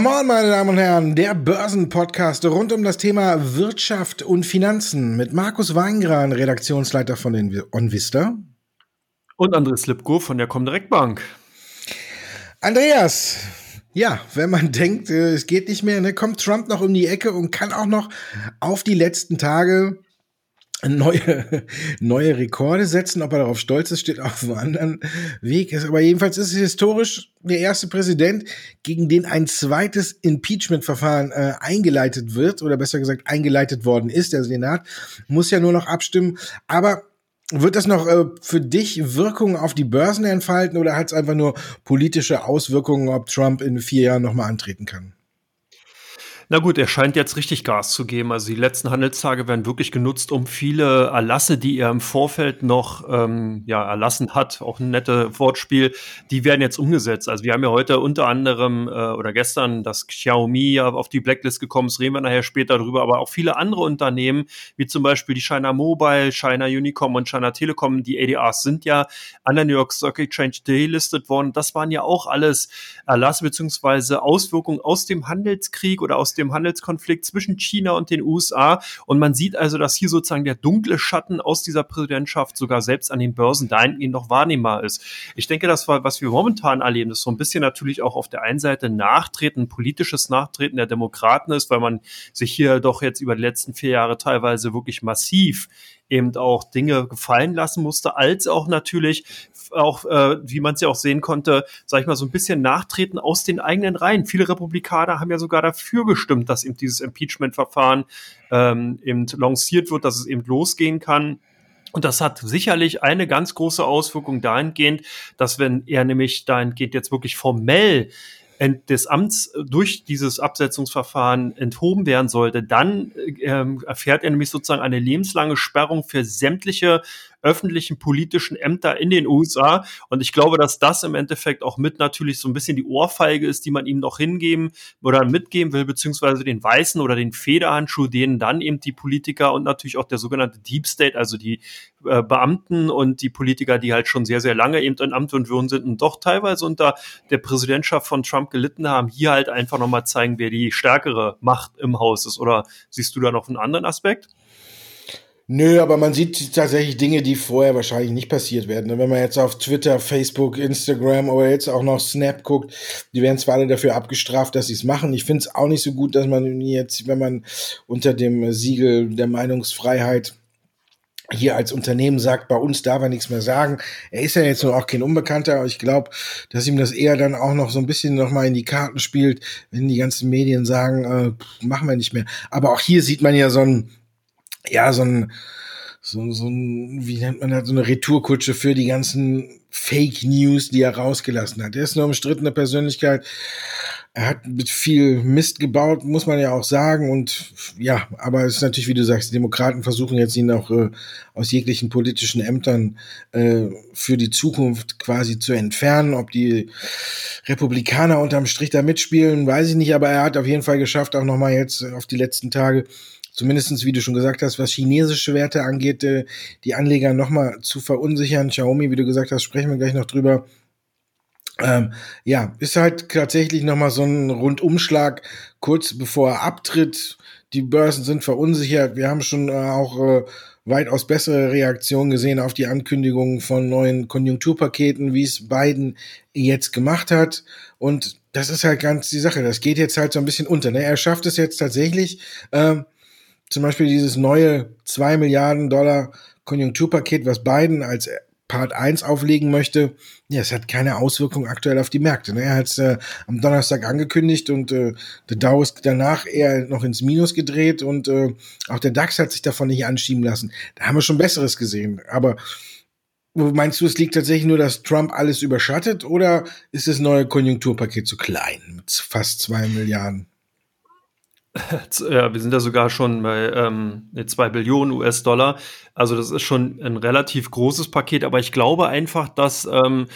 Come on, meine Damen und Herren, der Börsenpodcast rund um das Thema Wirtschaft und Finanzen mit Markus Weingran, Redaktionsleiter von den OnVista. Und Andreas Lipko von der Comdirect Bank. Andreas, ja, wenn man denkt, äh, es geht nicht mehr, ne, kommt Trump noch um die Ecke und kann auch noch auf die letzten Tage neue, neue Rekorde setzen. Ob er darauf stolz ist, steht auf einem anderen Weg. Aber jedenfalls ist es historisch der erste Präsident, gegen den ein zweites Impeachment-Verfahren äh, eingeleitet wird, oder besser gesagt eingeleitet worden ist. Der Senat muss ja nur noch abstimmen. Aber wird das noch äh, für dich Wirkungen auf die Börsen entfalten oder hat es einfach nur politische Auswirkungen, ob Trump in vier Jahren nochmal antreten kann? Na gut, er scheint jetzt richtig Gas zu geben. Also die letzten Handelstage werden wirklich genutzt, um viele Erlasse, die er im Vorfeld noch ähm, ja, erlassen hat, auch ein nettes Wortspiel, die werden jetzt umgesetzt. Also wir haben ja heute unter anderem äh, oder gestern das Xiaomi ja auf die Blacklist gekommen, das reden wir nachher später drüber, aber auch viele andere Unternehmen, wie zum Beispiel die China Mobile, China Unicom und China Telekom, die ADRs sind ja an der New York Stock Exchange delistet worden. Das waren ja auch alles Erlasse beziehungsweise Auswirkungen aus dem Handelskrieg oder aus dem dem Handelskonflikt zwischen China und den USA. Und man sieht also, dass hier sozusagen der dunkle Schatten aus dieser Präsidentschaft sogar selbst an den Börsen dahingehend noch wahrnehmbar ist. Ich denke, das war, was wir momentan erleben, ist so ein bisschen natürlich auch auf der einen Seite Nachtreten, politisches Nachtreten der Demokraten ist, weil man sich hier doch jetzt über die letzten vier Jahre teilweise wirklich massiv eben auch Dinge gefallen lassen musste, als auch natürlich auch, äh, wie man es ja auch sehen konnte, sag ich mal, so ein bisschen nachtreten aus den eigenen Reihen. Viele Republikaner haben ja sogar dafür gestimmt, dass eben dieses Impeachment-Verfahren ähm, eben lanciert wird, dass es eben losgehen kann. Und das hat sicherlich eine ganz große Auswirkung dahingehend, dass wenn er nämlich dahingehend jetzt wirklich formell des Amts äh, durch dieses Absetzungsverfahren enthoben werden sollte, dann ähm, erfährt er nämlich sozusagen eine lebenslange Sperrung für sämtliche öffentlichen politischen Ämter in den USA. Und ich glaube, dass das im Endeffekt auch mit natürlich so ein bisschen die Ohrfeige ist, die man ihm noch hingeben oder mitgeben will, beziehungsweise den weißen oder den Federhandschuh, denen dann eben die Politiker und natürlich auch der sogenannte Deep State, also die äh, Beamten und die Politiker, die halt schon sehr, sehr lange eben in Amt und Würden sind und doch teilweise unter der Präsidentschaft von Trump gelitten haben, hier halt einfach nochmal zeigen, wer die stärkere Macht im Haus ist. Oder siehst du da noch einen anderen Aspekt? Nö, aber man sieht tatsächlich Dinge, die vorher wahrscheinlich nicht passiert werden. Wenn man jetzt auf Twitter, Facebook, Instagram oder jetzt auch noch Snap guckt, die werden zwar alle dafür abgestraft, dass sie es machen. Ich finde es auch nicht so gut, dass man jetzt, wenn man unter dem Siegel der Meinungsfreiheit hier als Unternehmen sagt, bei uns darf er nichts mehr sagen. Er ist ja jetzt nur auch kein Unbekannter, aber ich glaube, dass ihm das eher dann auch noch so ein bisschen nochmal in die Karten spielt, wenn die ganzen Medien sagen, äh, machen wir nicht mehr. Aber auch hier sieht man ja so ein ja, so ein, so, so ein, wie nennt man das, so eine Retourkutsche für die ganzen Fake News, die er rausgelassen hat. Er ist eine umstrittene Persönlichkeit. Er hat mit viel Mist gebaut, muss man ja auch sagen. Und ja, aber es ist natürlich, wie du sagst, die Demokraten versuchen jetzt ihn auch äh, aus jeglichen politischen Ämtern äh, für die Zukunft quasi zu entfernen. Ob die Republikaner unterm Strich da mitspielen, weiß ich nicht. Aber er hat auf jeden Fall geschafft, auch nochmal jetzt auf die letzten Tage zumindestens wie du schon gesagt hast, was chinesische Werte angeht, äh, die Anleger nochmal zu verunsichern. Xiaomi, wie du gesagt hast, sprechen wir gleich noch drüber. Ähm, ja, ist halt tatsächlich nochmal so ein Rundumschlag kurz bevor er abtritt. Die Börsen sind verunsichert. Wir haben schon äh, auch äh, weitaus bessere Reaktionen gesehen auf die Ankündigungen von neuen Konjunkturpaketen, wie es Biden jetzt gemacht hat. Und das ist halt ganz die Sache. Das geht jetzt halt so ein bisschen unter. Ne? Er schafft es jetzt tatsächlich, ähm, zum Beispiel dieses neue 2 Milliarden Dollar Konjunkturpaket, was Biden als Part 1 auflegen möchte, ja, es hat keine Auswirkung aktuell auf die Märkte. Ne? Er hat es äh, am Donnerstag angekündigt und äh, der Dow ist danach eher noch ins Minus gedreht und äh, auch der DAX hat sich davon nicht anschieben lassen. Da haben wir schon Besseres gesehen. Aber meinst du, es liegt tatsächlich nur, dass Trump alles überschattet oder ist das neue Konjunkturpaket zu klein mit fast zwei Milliarden? Ja, wir sind ja sogar schon bei ähm, 2 Billionen US-Dollar. Also das ist schon ein relativ großes Paket, aber ich glaube einfach, dass ähm,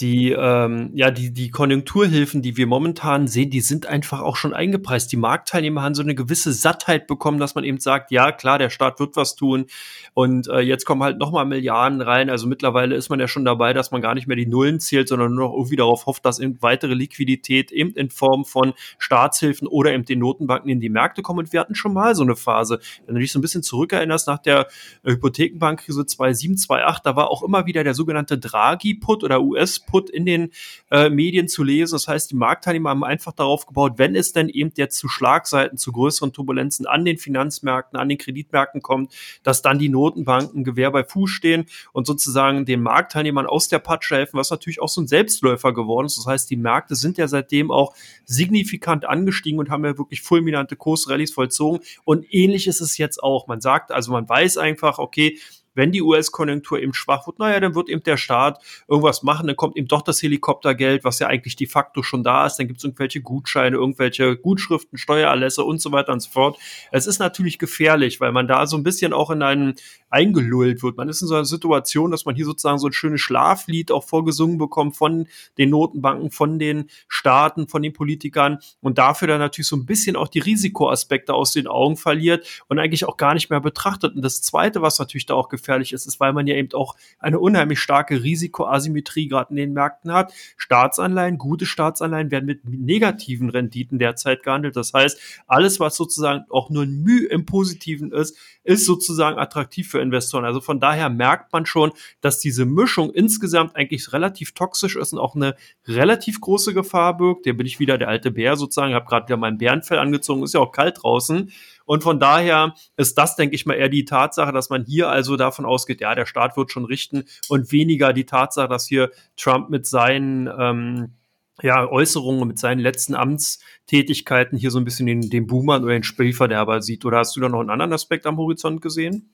die, ähm, ja, die, die Konjunkturhilfen, die wir momentan sehen, die sind einfach auch schon eingepreist. Die Marktteilnehmer haben so eine gewisse Sattheit bekommen, dass man eben sagt, ja, klar, der Staat wird was tun und äh, jetzt kommen halt nochmal Milliarden rein. Also mittlerweile ist man ja schon dabei, dass man gar nicht mehr die Nullen zählt, sondern nur noch irgendwie darauf hofft, dass eben weitere Liquidität eben in Form von Staatshilfen oder eben den Notenbanken in die Märkte kommt. Und wir hatten schon mal so eine Phase. Wenn du dich so ein bisschen zurückerinnerst, nach der Hypothekenbankkrise 2007, 2008, da war auch immer wieder der sogenannte Draghi-Put oder US Output in den äh, Medien zu lesen. Das heißt, die Marktteilnehmer haben einfach darauf gebaut, wenn es denn eben jetzt zu Schlagseiten, zu größeren Turbulenzen an den Finanzmärkten, an den Kreditmärkten kommt, dass dann die Notenbanken Gewehr bei Fuß stehen und sozusagen den Marktteilnehmern aus der Patsche helfen, was natürlich auch so ein Selbstläufer geworden ist. Das heißt, die Märkte sind ja seitdem auch signifikant angestiegen und haben ja wirklich fulminante Kursrallyes vollzogen. Und ähnlich ist es jetzt auch. Man sagt, also man weiß einfach, okay, wenn die US-Konjunktur eben schwach wird, naja, dann wird eben der Staat irgendwas machen, dann kommt eben doch das Helikoptergeld, was ja eigentlich de facto schon da ist, dann gibt es irgendwelche Gutscheine, irgendwelche Gutschriften, Steuererlässe und so weiter und so fort. Es ist natürlich gefährlich, weil man da so ein bisschen auch in einen eingelullt wird. Man ist in so einer Situation, dass man hier sozusagen so ein schönes Schlaflied auch vorgesungen bekommt von den Notenbanken, von den Staaten, von den Politikern und dafür dann natürlich so ein bisschen auch die Risikoaspekte aus den Augen verliert und eigentlich auch gar nicht mehr betrachtet. Und das Zweite, was natürlich da auch gefährlich ist, ist, weil man ja eben auch eine unheimlich starke Risikoasymmetrie gerade in den Märkten hat. Staatsanleihen, gute Staatsanleihen werden mit negativen Renditen derzeit gehandelt. Das heißt, alles, was sozusagen auch nur ein Mühe im Positiven ist, ist sozusagen attraktiv für Investoren. Also von daher merkt man schon, dass diese Mischung insgesamt eigentlich relativ toxisch ist und auch eine relativ große Gefahr birgt. Hier bin ich wieder der alte Bär sozusagen, habe gerade wieder mein Bärenfell angezogen, ist ja auch kalt draußen. Und von daher ist das, denke ich mal, eher die Tatsache, dass man hier also davon ausgeht, ja, der Staat wird schon richten und weniger die Tatsache, dass hier Trump mit seinen ähm, ja, Äußerungen, mit seinen letzten Amtstätigkeiten hier so ein bisschen den, den Boomer oder den Spielverderber sieht. Oder hast du da noch einen anderen Aspekt am Horizont gesehen?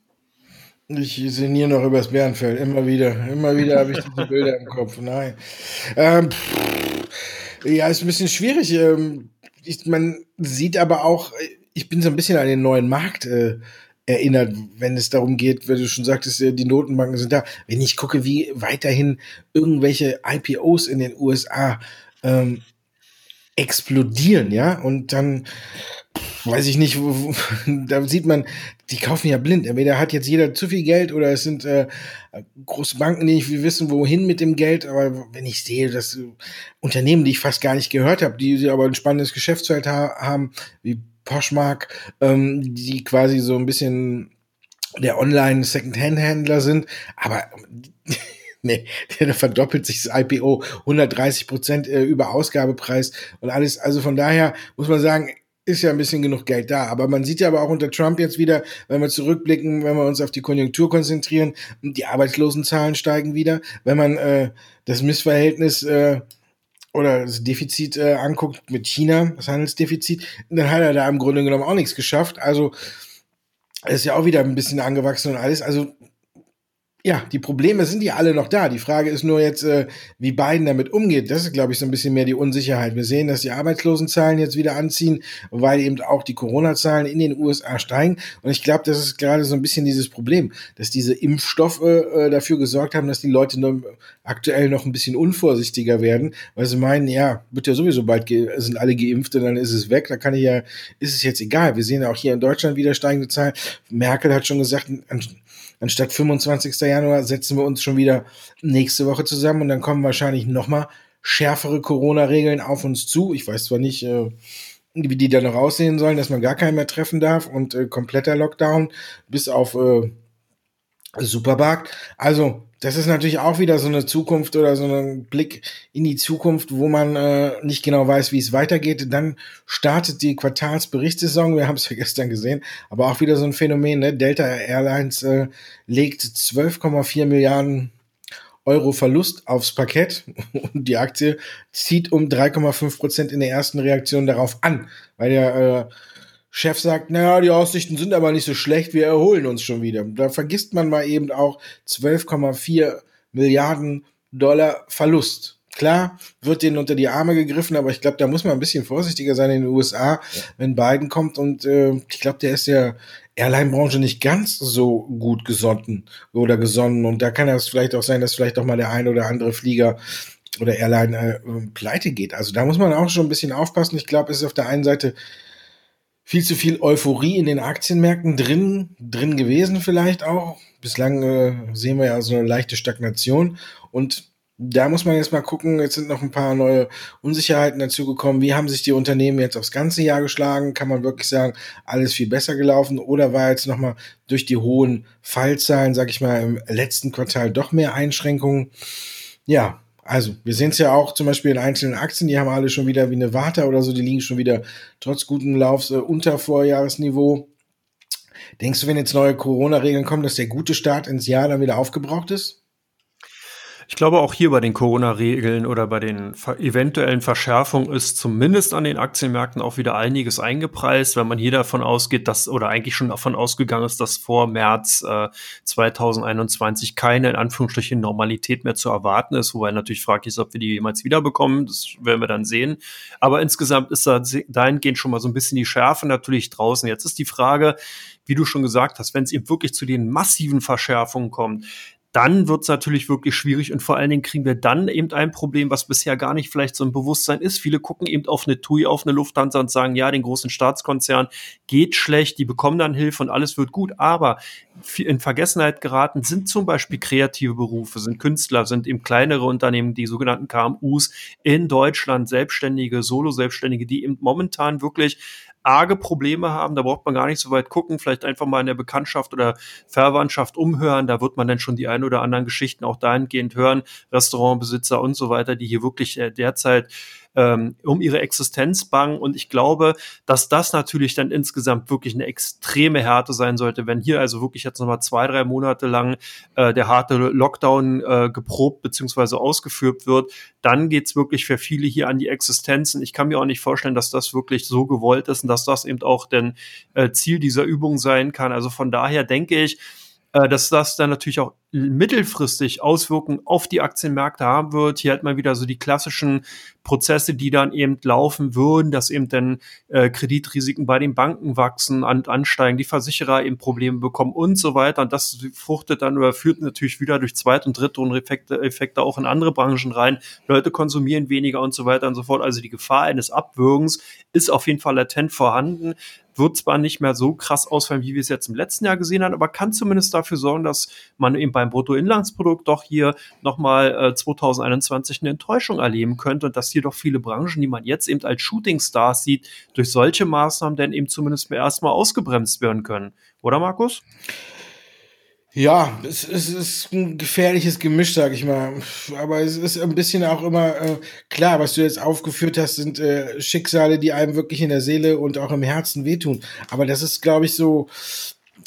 Ich sinniere noch übers Bärenfeld, immer wieder. Immer wieder habe ich diese Bilder im Kopf. Nein. Ähm, ja, ist ein bisschen schwierig. Ähm, ich, man sieht aber auch, ich bin so ein bisschen an den neuen Markt äh, erinnert, wenn es darum geht, wenn du schon sagtest, äh, die Notenbanken sind da. Wenn ich gucke, wie weiterhin irgendwelche IPOs in den USA ähm, explodieren, ja, und dann weiß ich nicht, wo, wo, da sieht man, die kaufen ja blind. Entweder hat jetzt jeder zu viel Geld oder es sind äh, große Banken, die nicht wissen, wohin mit dem Geld. Aber wenn ich sehe, dass äh, Unternehmen, die ich fast gar nicht gehört habe, die, aber ein spannendes Geschäftsfeld ha haben, wie Poshmark, ähm, die quasi so ein bisschen der online Second-Hand-Händler sind, aber nee, da verdoppelt sich das IPO 130 Prozent äh, über Ausgabepreis und alles. Also von daher muss man sagen, ist ja ein bisschen genug Geld da. Aber man sieht ja aber auch unter Trump jetzt wieder, wenn wir zurückblicken, wenn wir uns auf die Konjunktur konzentrieren, die Arbeitslosenzahlen steigen wieder. Wenn man äh, das Missverhältnis äh, oder das Defizit äh, anguckt mit China, das Handelsdefizit, dann hat er da im Grunde genommen auch nichts geschafft. Also ist ja auch wieder ein bisschen angewachsen und alles. Also ja, die Probleme sind ja alle noch da. Die Frage ist nur jetzt, äh, wie Biden damit umgeht. Das ist, glaube ich, so ein bisschen mehr die Unsicherheit. Wir sehen, dass die Arbeitslosenzahlen jetzt wieder anziehen, weil eben auch die Corona-Zahlen in den USA steigen. Und ich glaube, das ist gerade so ein bisschen dieses Problem, dass diese Impfstoffe äh, dafür gesorgt haben, dass die Leute nur aktuell noch ein bisschen unvorsichtiger werden, weil sie meinen, ja, wird ja sowieso bald, sind alle geimpft und dann ist es weg. Da kann ich ja, ist es jetzt egal. Wir sehen ja auch hier in Deutschland wieder steigende Zahlen. Merkel hat schon gesagt, anstatt 25. Januar setzen wir uns schon wieder nächste Woche zusammen und dann kommen wahrscheinlich nochmal schärfere Corona-Regeln auf uns zu. Ich weiß zwar nicht, äh, wie die da noch aussehen sollen, dass man gar keinen mehr treffen darf und äh, kompletter Lockdown bis auf äh, Supermarkt. Also das ist natürlich auch wieder so eine Zukunft oder so ein Blick in die Zukunft, wo man äh, nicht genau weiß, wie es weitergeht. Dann startet die Quartalsberichtssaison. Wir haben es ja gestern gesehen, aber auch wieder so ein Phänomen. Ne? Delta Airlines äh, legt 12,4 Milliarden Euro Verlust aufs Parkett und die Aktie zieht um 3,5 Prozent in der ersten Reaktion darauf an, weil der äh, Chef sagt, naja, die Aussichten sind aber nicht so schlecht, wir erholen uns schon wieder. Da vergisst man mal eben auch 12,4 Milliarden Dollar Verlust. Klar, wird denen unter die Arme gegriffen, aber ich glaube, da muss man ein bisschen vorsichtiger sein in den USA, wenn Biden kommt. Und äh, ich glaube, der ist der Airline-Branche nicht ganz so gut gesonnen oder gesonnen. Und da kann es vielleicht auch sein, dass vielleicht auch mal der ein oder andere Flieger oder Airline äh, pleite geht. Also da muss man auch schon ein bisschen aufpassen. Ich glaube, es ist auf der einen Seite viel zu viel Euphorie in den Aktienmärkten drin, drin gewesen vielleicht auch. Bislang äh, sehen wir ja so eine leichte Stagnation und da muss man jetzt mal gucken, jetzt sind noch ein paar neue Unsicherheiten dazugekommen. Wie haben sich die Unternehmen jetzt aufs ganze Jahr geschlagen? Kann man wirklich sagen, alles viel besser gelaufen? Oder war jetzt nochmal durch die hohen Fallzahlen, sag ich mal, im letzten Quartal doch mehr Einschränkungen? Ja, also, wir sehen es ja auch zum Beispiel in einzelnen Aktien, die haben alle schon wieder wie eine Warte oder so, die liegen schon wieder trotz guten Laufs äh, unter Vorjahresniveau. Denkst du, wenn jetzt neue Corona-Regeln kommen, dass der gute Start ins Jahr dann wieder aufgebraucht ist? Ich glaube, auch hier bei den Corona-Regeln oder bei den eventuellen Verschärfungen ist zumindest an den Aktienmärkten auch wieder einiges eingepreist, wenn man hier davon ausgeht, dass oder eigentlich schon davon ausgegangen ist, dass vor März äh, 2021 keine in Anführungsstrichen Normalität mehr zu erwarten ist, wobei natürlich fraglich ist, ob wir die jemals wiederbekommen. Das werden wir dann sehen. Aber insgesamt ist da dahingehend schon mal so ein bisschen die Schärfe natürlich draußen. Jetzt ist die Frage, wie du schon gesagt hast, wenn es eben wirklich zu den massiven Verschärfungen kommt, dann wird es natürlich wirklich schwierig und vor allen Dingen kriegen wir dann eben ein Problem, was bisher gar nicht vielleicht so ein Bewusstsein ist. Viele gucken eben auf eine TUI, auf eine Lufthansa und sagen, ja, den großen Staatskonzern geht schlecht, die bekommen dann Hilfe und alles wird gut. Aber in Vergessenheit geraten sind zum Beispiel kreative Berufe, sind Künstler, sind eben kleinere Unternehmen, die sogenannten KMUs in Deutschland, Selbstständige, Solo-Selbstständige, die eben momentan wirklich arge Probleme haben, da braucht man gar nicht so weit gucken, vielleicht einfach mal in der Bekanntschaft oder Verwandtschaft umhören, da wird man dann schon die ein oder anderen Geschichten auch dahingehend hören, Restaurantbesitzer und so weiter, die hier wirklich äh, derzeit ähm, um ihre Existenz bangen. Und ich glaube, dass das natürlich dann insgesamt wirklich eine extreme Härte sein sollte, wenn hier also wirklich jetzt nochmal zwei, drei Monate lang äh, der harte Lockdown äh, geprobt beziehungsweise ausgeführt wird, dann geht's wirklich für viele hier an die Existenzen. Ich kann mir auch nicht vorstellen, dass das wirklich so gewollt ist und dass das eben auch denn äh, Ziel dieser Übung sein kann. Also von daher denke ich, dass das dann natürlich auch mittelfristig Auswirkungen auf die Aktienmärkte haben wird. Hier hat man wieder so die klassischen Prozesse, die dann eben laufen würden, dass eben dann äh, Kreditrisiken bei den Banken wachsen und ansteigen, die Versicherer eben Probleme bekommen und so weiter. Und das fruchtet dann oder führt natürlich wieder durch Zweit- und Drittrunden-Effekte Effekte auch in andere Branchen rein. Leute konsumieren weniger und so weiter und so fort. Also die Gefahr eines Abwürgens ist auf jeden Fall latent vorhanden wird zwar nicht mehr so krass ausfallen, wie wir es jetzt im letzten Jahr gesehen haben, aber kann zumindest dafür sorgen, dass man eben beim Bruttoinlandsprodukt doch hier nochmal äh, 2021 eine Enttäuschung erleben könnte und dass hier doch viele Branchen, die man jetzt eben als Shootingstars sieht, durch solche Maßnahmen dann eben zumindest erstmal ausgebremst werden können. Oder Markus? Ja, es, es ist ein gefährliches Gemisch, sag ich mal. Aber es ist ein bisschen auch immer äh, klar, was du jetzt aufgeführt hast, sind äh, Schicksale, die einem wirklich in der Seele und auch im Herzen wehtun. Aber das ist, glaube ich, so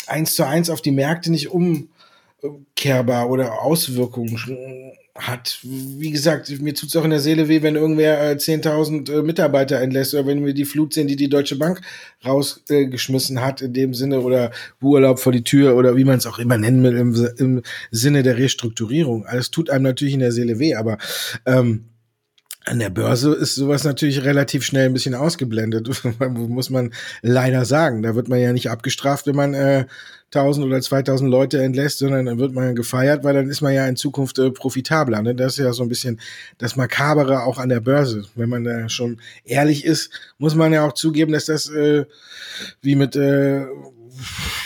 eins zu eins auf die Märkte nicht umkehrbar oder Auswirkungen hat. Wie gesagt, mir tut's auch in der Seele weh, wenn irgendwer äh, 10.000 äh, Mitarbeiter entlässt oder wenn wir die Flut sehen, die die Deutsche Bank rausgeschmissen äh, hat in dem Sinne oder Urlaub vor die Tür oder wie man es auch immer nennen will im, im Sinne der Restrukturierung. Alles tut einem natürlich in der Seele weh, aber ähm, an der Börse ist sowas natürlich relativ schnell ein bisschen ausgeblendet, muss man leider sagen. Da wird man ja nicht abgestraft, wenn man äh, 1000 oder 2000 Leute entlässt, sondern dann wird man gefeiert, weil dann ist man ja in Zukunft äh, profitabler. Ne? Das ist ja so ein bisschen das Makabere auch an der Börse. Wenn man da schon ehrlich ist, muss man ja auch zugeben, dass das äh, wie mit äh,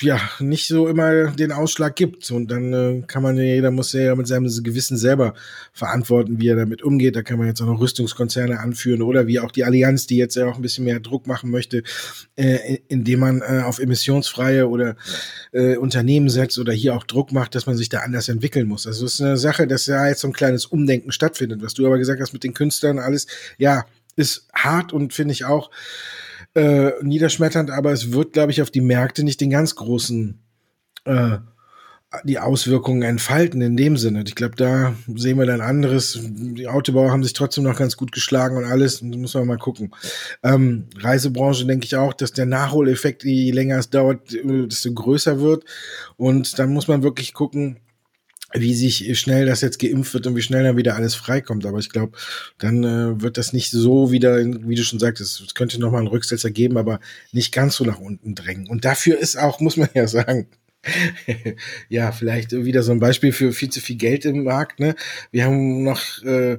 ja nicht so immer den Ausschlag gibt. Und dann äh, kann man ja, jeder muss ja mit seinem Gewissen selber verantworten, wie er damit umgeht. Da kann man jetzt auch noch Rüstungskonzerne anführen oder wie auch die Allianz, die jetzt ja auch ein bisschen mehr Druck machen möchte, äh, indem man äh, auf emissionsfreie oder äh, Unternehmen setzt oder hier auch Druck macht, dass man sich da anders entwickeln muss. Also es ist eine Sache, dass ja jetzt so ein kleines Umdenken stattfindet. Was du aber gesagt hast mit den Künstlern, alles, ja, ist hart und finde ich auch äh, niederschmetternd, aber es wird, glaube ich, auf die Märkte nicht den ganz großen äh, die Auswirkungen entfalten in dem Sinne. Ich glaube, da sehen wir dann anderes. Die Autobauer haben sich trotzdem noch ganz gut geschlagen und alles. Das muss man mal gucken. Ähm, Reisebranche denke ich auch, dass der Nachholeffekt, je länger es dauert, desto größer wird. Und dann muss man wirklich gucken, wie sich schnell das jetzt geimpft wird und wie schnell dann wieder alles freikommt. Aber ich glaube, dann äh, wird das nicht so wieder, wie du schon sagtest, es könnte nochmal einen Rücksetzer geben, aber nicht ganz so nach unten drängen. Und dafür ist auch, muss man ja sagen, ja, vielleicht wieder so ein Beispiel für viel zu viel Geld im Markt. Ne? Wir haben noch äh,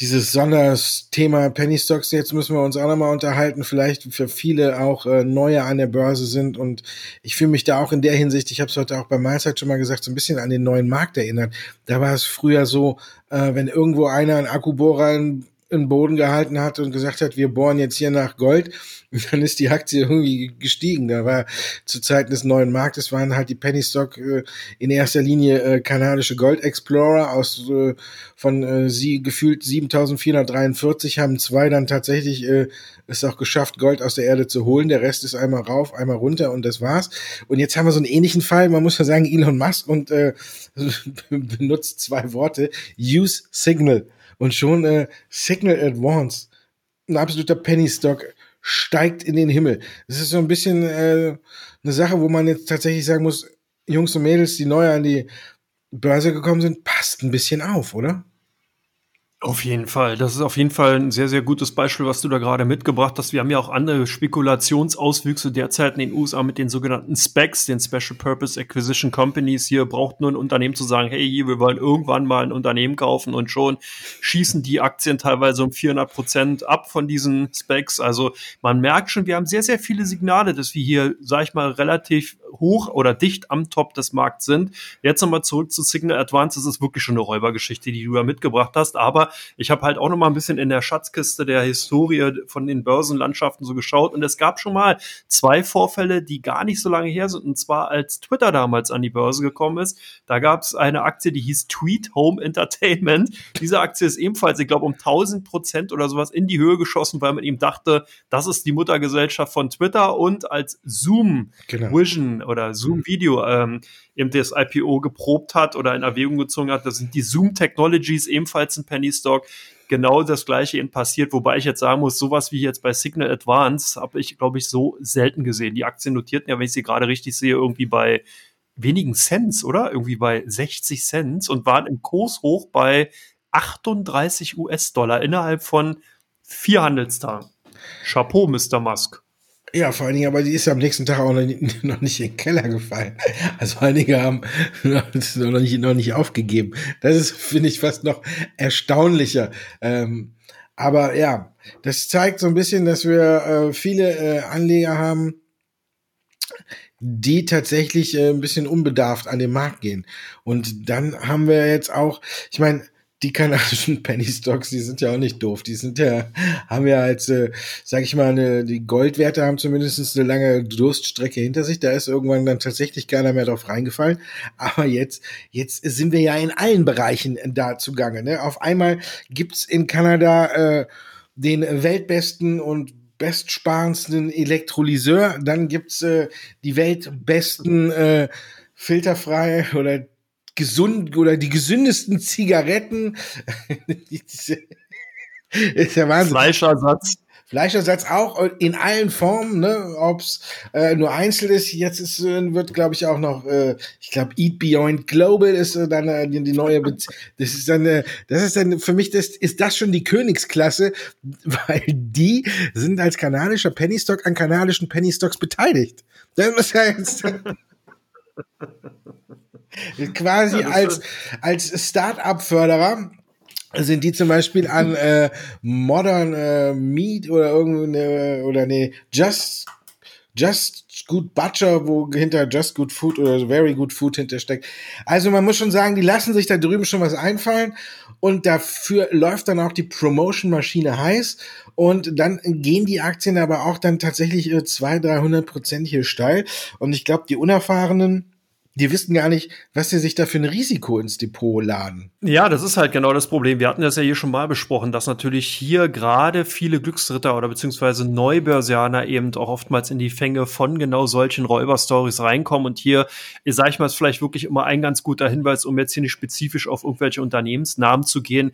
dieses Sondersthema Penny Stocks. Jetzt müssen wir uns auch nochmal unterhalten. Vielleicht für viele auch äh, neue an der Börse sind. Und ich fühle mich da auch in der Hinsicht, ich habe es heute auch bei Mahlzeit schon mal gesagt, so ein bisschen an den neuen Markt erinnert. Da war es früher so, äh, wenn irgendwo einer einen Akkubohrer den Boden gehalten hat und gesagt hat, wir bohren jetzt hier nach Gold, dann ist die Aktie irgendwie gestiegen. Da war zu Zeiten des neuen Marktes waren halt die Penny Stock äh, in erster Linie äh, kanadische Gold Explorer aus äh, von äh, sie gefühlt 7443 haben zwei dann tatsächlich äh, es auch geschafft Gold aus der Erde zu holen. Der Rest ist einmal rauf, einmal runter und das war's. Und jetzt haben wir so einen ähnlichen Fall. Man muss ja sagen Elon Musk und äh, benutzt zwei Worte: Use Signal und schon äh, Signal Advance, ein absoluter Penny Stock, steigt in den Himmel. Das ist so ein bisschen äh, eine Sache, wo man jetzt tatsächlich sagen muss, Jungs und Mädels, die neu an die Börse gekommen sind, passt ein bisschen auf, oder? Auf jeden Fall. Das ist auf jeden Fall ein sehr, sehr gutes Beispiel, was du da gerade mitgebracht hast. Wir haben ja auch andere Spekulationsauswüchse derzeit in den USA mit den sogenannten SPECs, den Special Purpose Acquisition Companies. Hier braucht nur ein Unternehmen zu sagen, hey, wir wollen irgendwann mal ein Unternehmen kaufen und schon schießen die Aktien teilweise um 400 Prozent ab von diesen Specs. Also man merkt schon, wir haben sehr, sehr viele Signale, dass wir hier, sag ich mal, relativ hoch oder dicht am Top des Markts sind. Jetzt nochmal zurück zu Signal Advance. Das ist wirklich schon eine Räubergeschichte, die du da mitgebracht hast. Aber ich habe halt auch noch mal ein bisschen in der Schatzkiste der Historie von den Börsenlandschaften so geschaut und es gab schon mal zwei Vorfälle, die gar nicht so lange her sind. Und zwar als Twitter damals an die Börse gekommen ist, da gab es eine Aktie, die hieß Tweet Home Entertainment. Diese Aktie ist ebenfalls, ich glaube, um 1000 Prozent oder sowas in die Höhe geschossen, weil man ihm dachte, das ist die Muttergesellschaft von Twitter und als Zoom genau. Vision oder Zoom Video ähm, eben das IPO geprobt hat oder in Erwägung gezogen hat. Das sind die Zoom Technologies, ebenfalls ein Penny Stock. Genau das gleiche eben passiert, wobei ich jetzt sagen muss, sowas wie jetzt bei Signal Advance habe ich, glaube ich, so selten gesehen. Die Aktien notierten ja, wenn ich sie gerade richtig sehe, irgendwie bei wenigen Cents, oder? Irgendwie bei 60 Cent und waren im Kurs hoch bei 38 US-Dollar innerhalb von vier Handelstagen. Chapeau, Mr. Musk. Ja, vor allen Dingen, aber die ist ja am nächsten Tag auch noch nicht, noch nicht in den Keller gefallen. Also einige haben noch nicht, noch nicht aufgegeben. Das ist, finde ich, fast noch erstaunlicher. Ähm, aber ja, das zeigt so ein bisschen, dass wir äh, viele äh, Anleger haben, die tatsächlich äh, ein bisschen unbedarft an den Markt gehen. Und dann haben wir jetzt auch, ich meine, die kanadischen Penny Stocks, die sind ja auch nicht doof. Die sind ja, haben ja als, äh, sag ich mal, eine, die Goldwerte haben zumindest eine lange Durststrecke hinter sich. Da ist irgendwann dann tatsächlich keiner mehr drauf reingefallen. Aber jetzt, jetzt sind wir ja in allen Bereichen da zugange. Ne? Auf einmal gibt's in Kanada äh, den weltbesten und bestsparendsten Elektrolyseur. Dann gibt's äh, die weltbesten äh, filterfrei oder gesund oder die gesündesten Zigaretten. ist ja Wahnsinn. Fleischersatz. Fleischersatz auch in allen Formen, ne? ob es äh, nur einzeln ist. Jetzt ist, äh, wird, glaube ich, auch noch, äh, ich glaube, Eat Beyond Global ist äh, dann äh, die, neue. Bez das ist dann, äh, das ist dann für mich, das ist das schon die Königsklasse, weil die sind als kanadischer Pennystock an kanadischen Pennystocks beteiligt. Das ist ja jetzt. Quasi ja, als, als Start-up-Förderer sind die zum Beispiel an äh, Modern äh, Meat oder irgendeine oder nee, Just Just Good Butcher, wo hinter Just Good Food oder Very Good Food hintersteckt. Also man muss schon sagen, die lassen sich da drüben schon was einfallen und dafür läuft dann auch die Promotion-Maschine heiß und dann gehen die Aktien aber auch dann tatsächlich äh, 200, 300 Prozent hier steil und ich glaube, die Unerfahrenen die wissen gar nicht, was sie sich da für ein Risiko ins Depot laden. Ja, das ist halt genau das Problem. Wir hatten das ja hier schon mal besprochen, dass natürlich hier gerade viele Glücksritter oder beziehungsweise Neubörsianer eben auch oftmals in die Fänge von genau solchen Räuberstories reinkommen. Und hier, sag ich mal, ist vielleicht wirklich immer ein ganz guter Hinweis, um jetzt hier nicht spezifisch auf irgendwelche Unternehmensnamen zu gehen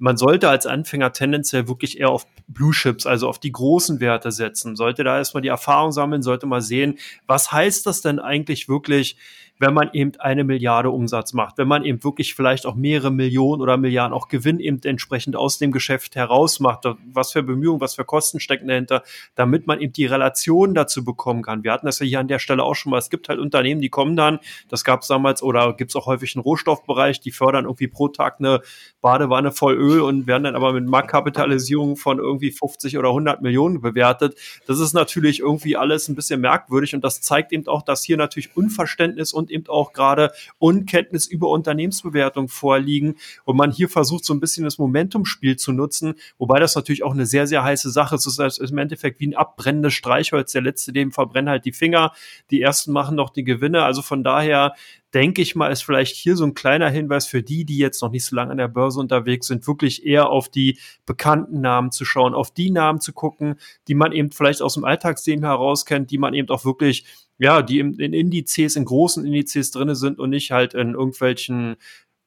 man sollte als Anfänger tendenziell wirklich eher auf Blue Chips, also auf die großen Werte setzen. Sollte da erstmal die Erfahrung sammeln, sollte mal sehen, was heißt das denn eigentlich wirklich, wenn man eben eine Milliarde Umsatz macht, wenn man eben wirklich vielleicht auch mehrere Millionen oder Milliarden auch Gewinn eben entsprechend aus dem Geschäft heraus macht, was für Bemühungen, was für Kosten stecken dahinter, damit man eben die Relation dazu bekommen kann. Wir hatten das ja hier an der Stelle auch schon mal. Es gibt halt Unternehmen, die kommen dann, das gab es damals oder gibt es auch häufig einen Rohstoffbereich, die fördern irgendwie pro Tag eine Badewanne voll Öl und werden dann aber mit Marktkapitalisierung von irgendwie 50 oder 100 Millionen bewertet. Das ist natürlich irgendwie alles ein bisschen merkwürdig und das zeigt eben auch, dass hier natürlich Unverständnis und eben auch gerade Unkenntnis über Unternehmensbewertung vorliegen und man hier versucht so ein bisschen das Momentumspiel zu nutzen, wobei das natürlich auch eine sehr, sehr heiße Sache ist. Es ist im Endeffekt wie ein abbrennendes Streichholz. Der letzte, dem verbrennen halt die Finger. Die ersten machen noch die Gewinne. Also von daher denke ich mal, ist vielleicht hier so ein kleiner Hinweis für die, die jetzt noch nicht so lange an der Börse unterwegs sind, wirklich eher auf die bekannten Namen zu schauen, auf die Namen zu gucken, die man eben vielleicht aus dem Alltagsleben heraus kennt, die man eben auch wirklich, ja, die in Indizes, in großen Indizes drinne sind und nicht halt in irgendwelchen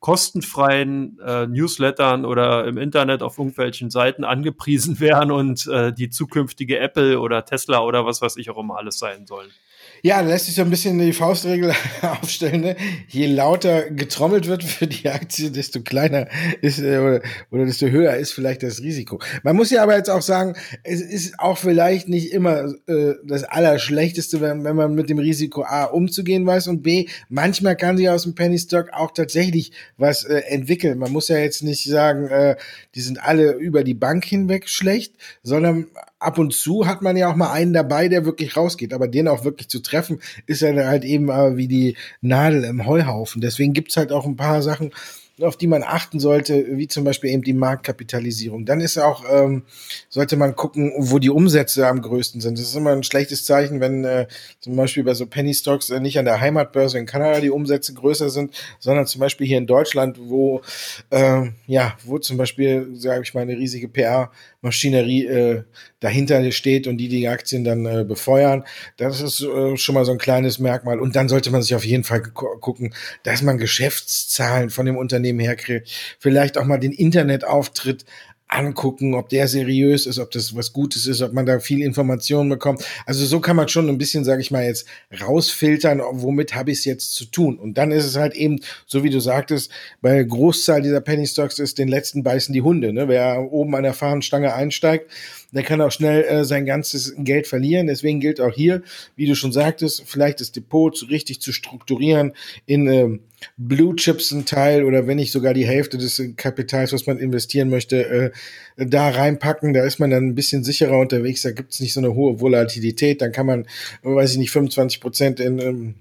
kostenfreien äh, Newslettern oder im Internet auf irgendwelchen Seiten angepriesen werden und äh, die zukünftige Apple oder Tesla oder was weiß ich auch immer alles sein sollen. Ja, da lässt sich so ein bisschen die Faustregel aufstellen. Ne? Je lauter getrommelt wird für die Aktie, desto kleiner ist äh, oder, oder desto höher ist vielleicht das Risiko. Man muss ja aber jetzt auch sagen, es ist auch vielleicht nicht immer äh, das Allerschlechteste, wenn, wenn man mit dem Risiko A umzugehen weiß und B, manchmal kann sich aus dem Penny Stock auch tatsächlich was äh, entwickeln. Man muss ja jetzt nicht sagen, äh, die sind alle über die Bank hinweg schlecht, sondern ab und zu hat man ja auch mal einen dabei, der wirklich rausgeht. Aber den auch wirklich zu treffen, ist ja halt eben äh, wie die Nadel im Heuhaufen. Deswegen gibt's halt auch ein paar Sachen, auf die man achten sollte, wie zum Beispiel eben die Marktkapitalisierung. Dann ist auch, ähm, sollte man gucken, wo die Umsätze am größten sind. Das ist immer ein schlechtes Zeichen, wenn äh, zum Beispiel bei so Penny Stocks äh, nicht an der Heimatbörse in Kanada die Umsätze größer sind, sondern zum Beispiel hier in Deutschland, wo äh, ja, wo zum Beispiel, sage ich mal, eine riesige PR-Maschinerie äh, dahinter steht und die die Aktien dann äh, befeuern. Das ist äh, schon mal so ein kleines Merkmal. Und dann sollte man sich auf jeden Fall gucken, dass man Geschäftszahlen von dem Unternehmen Unternehmen herkriegt, vielleicht auch mal den Internetauftritt angucken, ob der seriös ist, ob das was Gutes ist, ob man da viel Informationen bekommt. Also so kann man schon ein bisschen, sage ich mal, jetzt rausfiltern, womit habe ich es jetzt zu tun. Und dann ist es halt eben, so wie du sagtest, bei Großzahl dieser Penny Stocks ist den letzten beißen die Hunde. Ne? Wer oben an der Fahnenstange einsteigt, der kann auch schnell äh, sein ganzes Geld verlieren. Deswegen gilt auch hier, wie du schon sagtest, vielleicht das Depot zu, richtig zu strukturieren in ähm, Blue Chips ein Teil oder wenn nicht sogar die Hälfte des Kapitals, was man investieren möchte, äh, da reinpacken. Da ist man dann ein bisschen sicherer unterwegs. Da gibt es nicht so eine hohe Volatilität. Dann kann man, weiß ich nicht, 25 Prozent in ähm,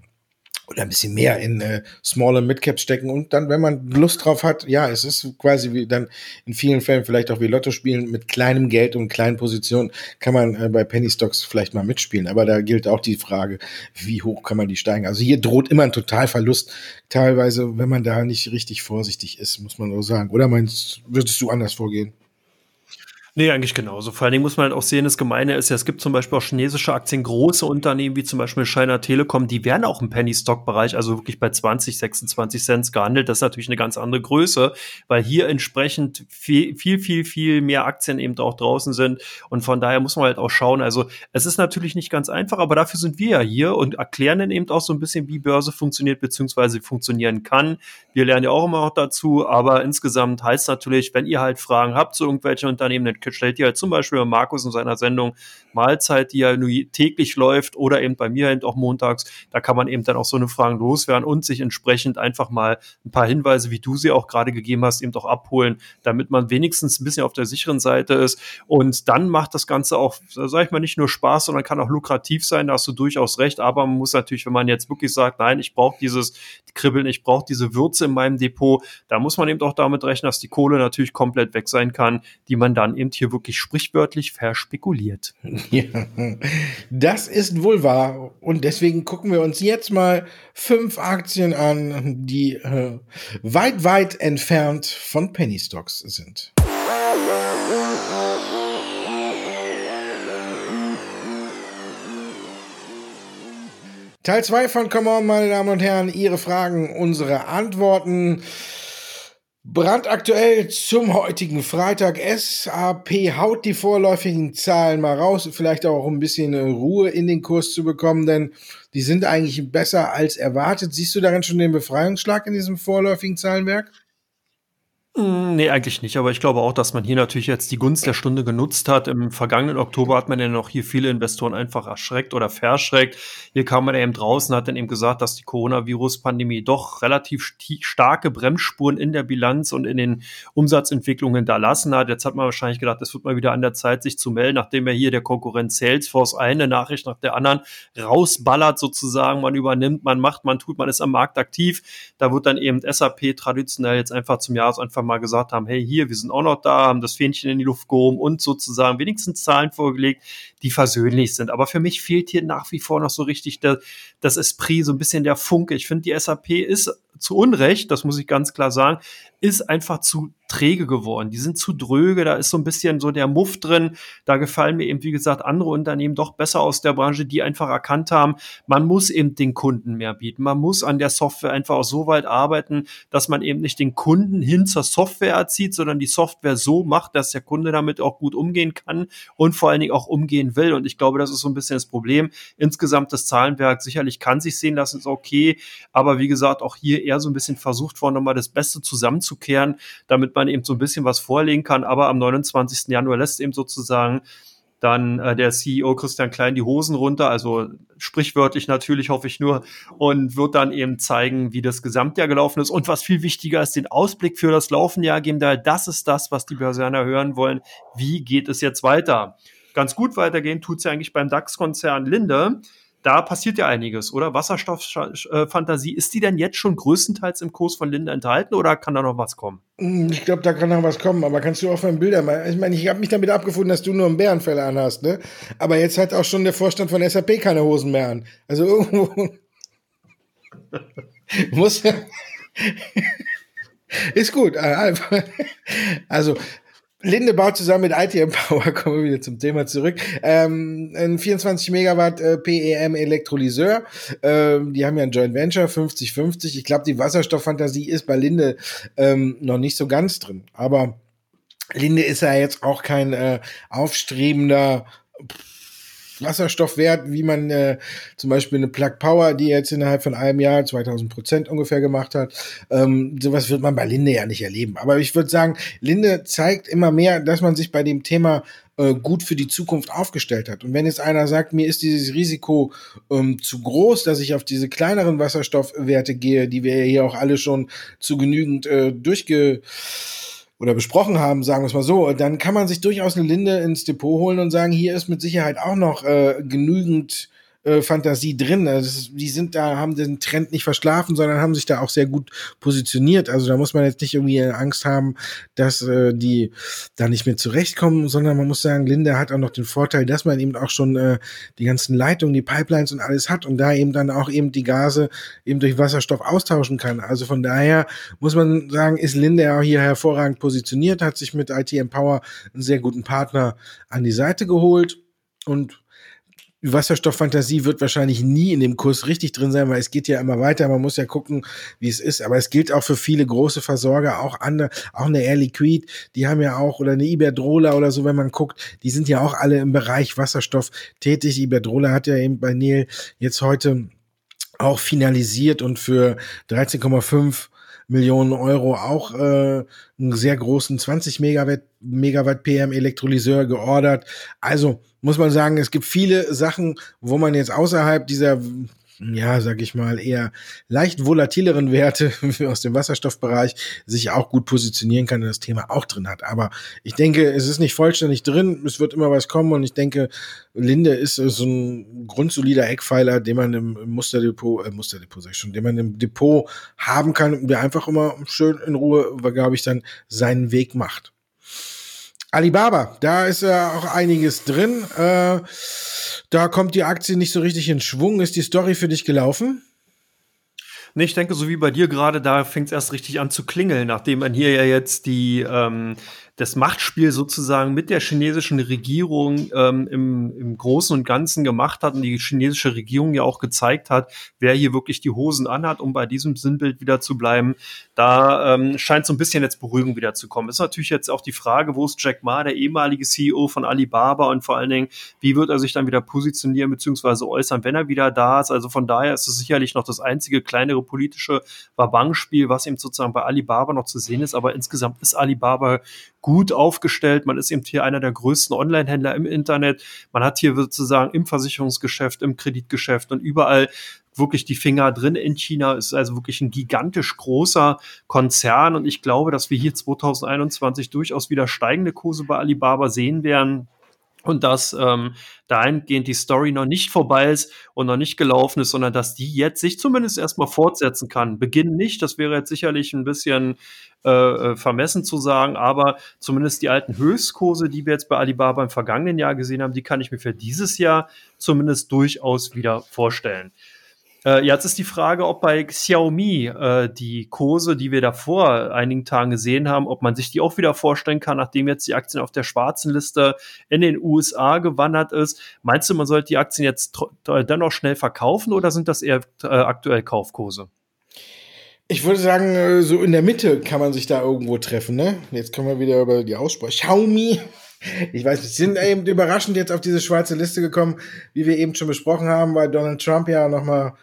oder ein bisschen mehr in äh, Small und Mid Cap stecken und dann, wenn man Lust drauf hat, ja, es ist quasi wie dann in vielen Fällen vielleicht auch wie Lotto spielen mit kleinem Geld und kleinen Positionen kann man äh, bei Penny Stocks vielleicht mal mitspielen, aber da gilt auch die Frage, wie hoch kann man die steigen? Also hier droht immer ein Totalverlust, teilweise, wenn man da nicht richtig vorsichtig ist, muss man so sagen. Oder meinst, würdest du anders vorgehen? Nee, eigentlich genauso. Vor allen Dingen muss man halt auch sehen, das Gemeine ist ja, es gibt zum Beispiel auch chinesische Aktien, große Unternehmen wie zum Beispiel China Telekom, die werden auch im Penny-Stock-Bereich, also wirklich bei 20, 26 Cent gehandelt. Das ist natürlich eine ganz andere Größe, weil hier entsprechend viel, viel, viel, viel mehr Aktien eben auch draußen sind. Und von daher muss man halt auch schauen. Also es ist natürlich nicht ganz einfach, aber dafür sind wir ja hier und erklären dann eben auch so ein bisschen, wie Börse funktioniert, beziehungsweise funktionieren kann. Wir lernen ja auch immer noch dazu, aber insgesamt heißt natürlich, wenn ihr halt Fragen habt zu irgendwelchen Unternehmen, stellt ihr halt zum Beispiel bei Markus in seiner Sendung Mahlzeit, die ja nur täglich läuft oder eben bei mir eben auch montags, da kann man eben dann auch so eine Fragen loswerden und sich entsprechend einfach mal ein paar Hinweise, wie du sie auch gerade gegeben hast, eben auch abholen, damit man wenigstens ein bisschen auf der sicheren Seite ist. Und dann macht das Ganze auch, sag ich mal, nicht nur Spaß, sondern kann auch lukrativ sein, da hast du durchaus recht. Aber man muss natürlich, wenn man jetzt wirklich sagt, nein, ich brauche dieses Kribbeln, ich brauche diese Würze in meinem Depot, da muss man eben auch damit rechnen, dass die Kohle natürlich komplett weg sein kann, die man dann eben hier wirklich sprichwörtlich verspekuliert. Ja, das ist wohl wahr. Und deswegen gucken wir uns jetzt mal fünf Aktien an, die äh, weit, weit entfernt von Penny Stocks sind. Teil 2 von Come On, meine Damen und Herren, Ihre Fragen, unsere Antworten. Brandaktuell zum heutigen Freitag. SAP haut die vorläufigen Zahlen mal raus, vielleicht auch um ein bisschen Ruhe in den Kurs zu bekommen, denn die sind eigentlich besser als erwartet. Siehst du darin schon den Befreiungsschlag in diesem vorläufigen Zahlenwerk? Hm, nee, eigentlich nicht. Aber ich glaube auch, dass man hier natürlich jetzt die Gunst der Stunde genutzt hat. Im vergangenen Oktober hat man ja noch hier viele Investoren einfach erschreckt oder verschreckt. Hier kam man eben draußen, hat dann eben gesagt, dass die Coronavirus-Pandemie doch relativ starke Bremsspuren in der Bilanz und in den Umsatzentwicklungen hinterlassen hat. Jetzt hat man wahrscheinlich gedacht, es wird mal wieder an der Zeit, sich zu melden, nachdem er hier der Konkurrent Salesforce eine Nachricht nach der anderen rausballert sozusagen. Man übernimmt, man macht, man tut, man ist am Markt aktiv. Da wird dann eben SAP traditionell jetzt einfach zum Jahresanfang einfach mal gesagt haben, hey, hier, wir sind auch noch da, haben das Fähnchen in die Luft gehoben und sozusagen wenigstens Zahlen vorgelegt, die versöhnlich sind. Aber für mich fehlt hier nach wie vor noch so richtig der, das Esprit, so ein bisschen der Funke. Ich finde, die SAP ist zu Unrecht, das muss ich ganz klar sagen, ist einfach zu träge geworden. Die sind zu dröge, da ist so ein bisschen so der Muff drin. Da gefallen mir eben, wie gesagt, andere Unternehmen doch besser aus der Branche, die einfach erkannt haben, man muss eben den Kunden mehr bieten. Man muss an der Software einfach auch so weit arbeiten, dass man eben nicht den Kunden hin zur Software erzieht, sondern die Software so macht, dass der Kunde damit auch gut umgehen kann und vor allen Dingen auch umgehen will. Und ich glaube, das ist so ein bisschen das Problem. Insgesamt das Zahlenwerk sicherlich kann sich sehen lassen, ist okay. Aber wie gesagt, auch hier eher so ein bisschen versucht worden, nochmal das Beste zusammenzukehren, damit man eben so ein bisschen was vorlegen kann. Aber am 29. Januar lässt eben sozusagen dann äh, der CEO Christian Klein die Hosen runter, also sprichwörtlich natürlich, hoffe ich nur, und wird dann eben zeigen, wie das Gesamtjahr gelaufen ist und was viel wichtiger ist, den Ausblick für das laufende Jahr geben. Da das ist das, was die Börsianer hören wollen. Wie geht es jetzt weiter? Ganz gut weitergehen tut es ja eigentlich beim DAX-Konzern Linde da passiert ja einiges, oder? Wasserstofffantasie, ist die denn jetzt schon größtenteils im Kurs von Linde enthalten oder kann da noch was kommen? Hm, ich glaube, da kann noch was kommen, aber kannst du auch von Bildern mal. Ich meine, ich habe mich damit abgefunden, dass du nur ein Bärenfell anhast, ne? Aber jetzt hat auch schon der Vorstand von SAP keine Hosen mehr an. Also irgendwo. muss ja. Ist gut. Also, Linde baut zusammen mit ITM Power, kommen wir wieder zum Thema zurück, ähm, ein 24 Megawatt äh, PEM Elektrolyseur. Ähm, die haben ja ein Joint Venture 50-50. Ich glaube, die Wasserstofffantasie ist bei Linde ähm, noch nicht so ganz drin. Aber Linde ist ja jetzt auch kein äh, aufstrebender pff, Wasserstoffwert, wie man äh, zum Beispiel eine Plug Power, die jetzt innerhalb von einem Jahr 2000 Prozent ungefähr gemacht hat. Ähm, sowas wird man bei Linde ja nicht erleben. Aber ich würde sagen, Linde zeigt immer mehr, dass man sich bei dem Thema äh, gut für die Zukunft aufgestellt hat. Und wenn jetzt einer sagt, mir ist dieses Risiko ähm, zu groß, dass ich auf diese kleineren Wasserstoffwerte gehe, die wir hier auch alle schon zu genügend äh, durchge oder besprochen haben, sagen wir es mal so, dann kann man sich durchaus eine Linde ins Depot holen und sagen, hier ist mit Sicherheit auch noch äh, genügend äh, Fantasie drin. Also die sind da, haben den Trend nicht verschlafen, sondern haben sich da auch sehr gut positioniert. Also da muss man jetzt nicht irgendwie Angst haben, dass äh, die da nicht mehr zurechtkommen, sondern man muss sagen, Linde hat auch noch den Vorteil, dass man eben auch schon äh, die ganzen Leitungen, die Pipelines und alles hat und da eben dann auch eben die Gase eben durch Wasserstoff austauschen kann. Also von daher muss man sagen, ist Linde auch hier hervorragend positioniert, hat sich mit IT Empower einen sehr guten Partner an die Seite geholt und Wasserstofffantasie wird wahrscheinlich nie in dem Kurs richtig drin sein, weil es geht ja immer weiter. Man muss ja gucken, wie es ist. Aber es gilt auch für viele große Versorger, auch andere, auch eine Air Liquid, die haben ja auch, oder eine Iberdrola oder so, wenn man guckt, die sind ja auch alle im Bereich Wasserstoff tätig. Iberdrola hat ja eben bei Neil jetzt heute auch finalisiert und für 13,5 Millionen Euro auch äh, einen sehr großen 20 Megawatt, Megawatt PM Elektrolyseur geordert. Also muss man sagen, es gibt viele Sachen, wo man jetzt außerhalb dieser ja, sag ich mal, eher leicht volatileren Werte aus dem Wasserstoffbereich sich auch gut positionieren kann und das Thema auch drin hat. Aber ich denke, es ist nicht vollständig drin, es wird immer was kommen und ich denke, Linde ist so ein grundsolider Eckpfeiler, den man im Musterdepot, äh, Musterdepot sag ich schon, den man im Depot haben kann der einfach immer schön in Ruhe, glaube ich, dann seinen Weg macht. Alibaba, da ist ja auch einiges drin. Äh, da kommt die Aktie nicht so richtig in Schwung. Ist die Story für dich gelaufen? Nee, ich denke, so wie bei dir gerade, da fängt es erst richtig an zu klingeln, nachdem man hier ja jetzt die, ähm, das Machtspiel sozusagen mit der chinesischen Regierung ähm, im, im Großen und Ganzen gemacht hat und die chinesische Regierung ja auch gezeigt hat, wer hier wirklich die Hosen anhat, um bei diesem Sinnbild wieder zu bleiben. Da ähm, scheint so ein bisschen jetzt Beruhigung wieder zu kommen. Ist natürlich jetzt auch die Frage, wo ist Jack Ma, der ehemalige CEO von Alibaba und vor allen Dingen, wie wird er sich dann wieder positionieren bzw. äußern, wenn er wieder da ist. Also von daher ist es sicherlich noch das einzige kleinere politische Wabang-Spiel, was eben sozusagen bei Alibaba noch zu sehen ist. Aber insgesamt ist Alibaba gut aufgestellt. Man ist eben hier einer der größten Online-Händler im Internet. Man hat hier sozusagen im Versicherungsgeschäft, im Kreditgeschäft und überall wirklich die Finger drin in China. Ist also wirklich ein gigantisch großer Konzern. Und ich glaube, dass wir hier 2021 durchaus wieder steigende Kurse bei Alibaba sehen werden und dass ähm, dahingehend die Story noch nicht vorbei ist und noch nicht gelaufen ist, sondern dass die jetzt sich zumindest erstmal fortsetzen kann. Beginn nicht, das wäre jetzt sicherlich ein bisschen äh, äh, vermessen zu sagen, aber zumindest die alten Höchstkurse, die wir jetzt bei Alibaba im vergangenen Jahr gesehen haben, die kann ich mir für dieses Jahr zumindest durchaus wieder vorstellen. Äh, jetzt ist die Frage, ob bei Xiaomi äh, die Kurse, die wir da vor einigen Tagen gesehen haben, ob man sich die auch wieder vorstellen kann, nachdem jetzt die Aktien auf der schwarzen Liste in den USA gewandert ist. Meinst du, man sollte die Aktien jetzt dennoch schnell verkaufen oder sind das eher äh, aktuell Kaufkurse? Ich würde sagen, äh, so in der Mitte kann man sich da irgendwo treffen. Ne? Jetzt können wir wieder über die Aussprache. Xiaomi ich weiß nicht, sind eben überraschend jetzt auf diese schwarze Liste gekommen, wie wir eben schon besprochen haben, weil Donald Trump ja nochmal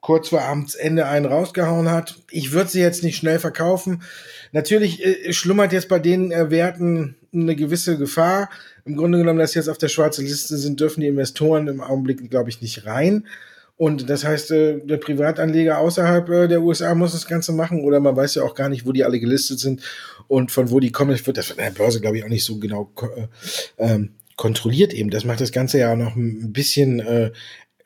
kurz vor Amtsende einen rausgehauen hat. Ich würde sie jetzt nicht schnell verkaufen. Natürlich äh, schlummert jetzt bei den äh, Werten eine gewisse Gefahr. Im Grunde genommen, dass jetzt auf der schwarzen Liste sind, dürfen die Investoren im Augenblick, glaube ich, nicht rein. Und das heißt, äh, der Privatanleger außerhalb äh, der USA muss das Ganze machen oder man weiß ja auch gar nicht, wo die alle gelistet sind und von wo die kommen. Das wird das in der Börse, glaube ich, auch nicht so genau äh, ähm, kontrolliert eben. Das macht das Ganze ja noch ein bisschen äh,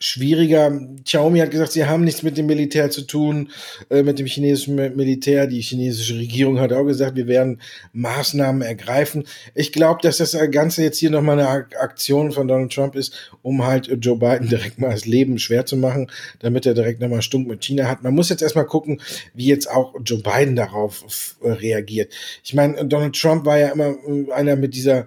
schwieriger. Xiaomi hat gesagt, sie haben nichts mit dem Militär zu tun, äh, mit dem chinesischen Militär. Die chinesische Regierung hat auch gesagt, wir werden Maßnahmen ergreifen. Ich glaube, dass das Ganze jetzt hier nochmal eine Aktion von Donald Trump ist, um halt Joe Biden direkt mal das Leben schwer zu machen, damit er direkt nochmal Stunk mit China hat. Man muss jetzt erstmal gucken, wie jetzt auch Joe Biden darauf reagiert. Ich meine, Donald Trump war ja immer äh, einer mit dieser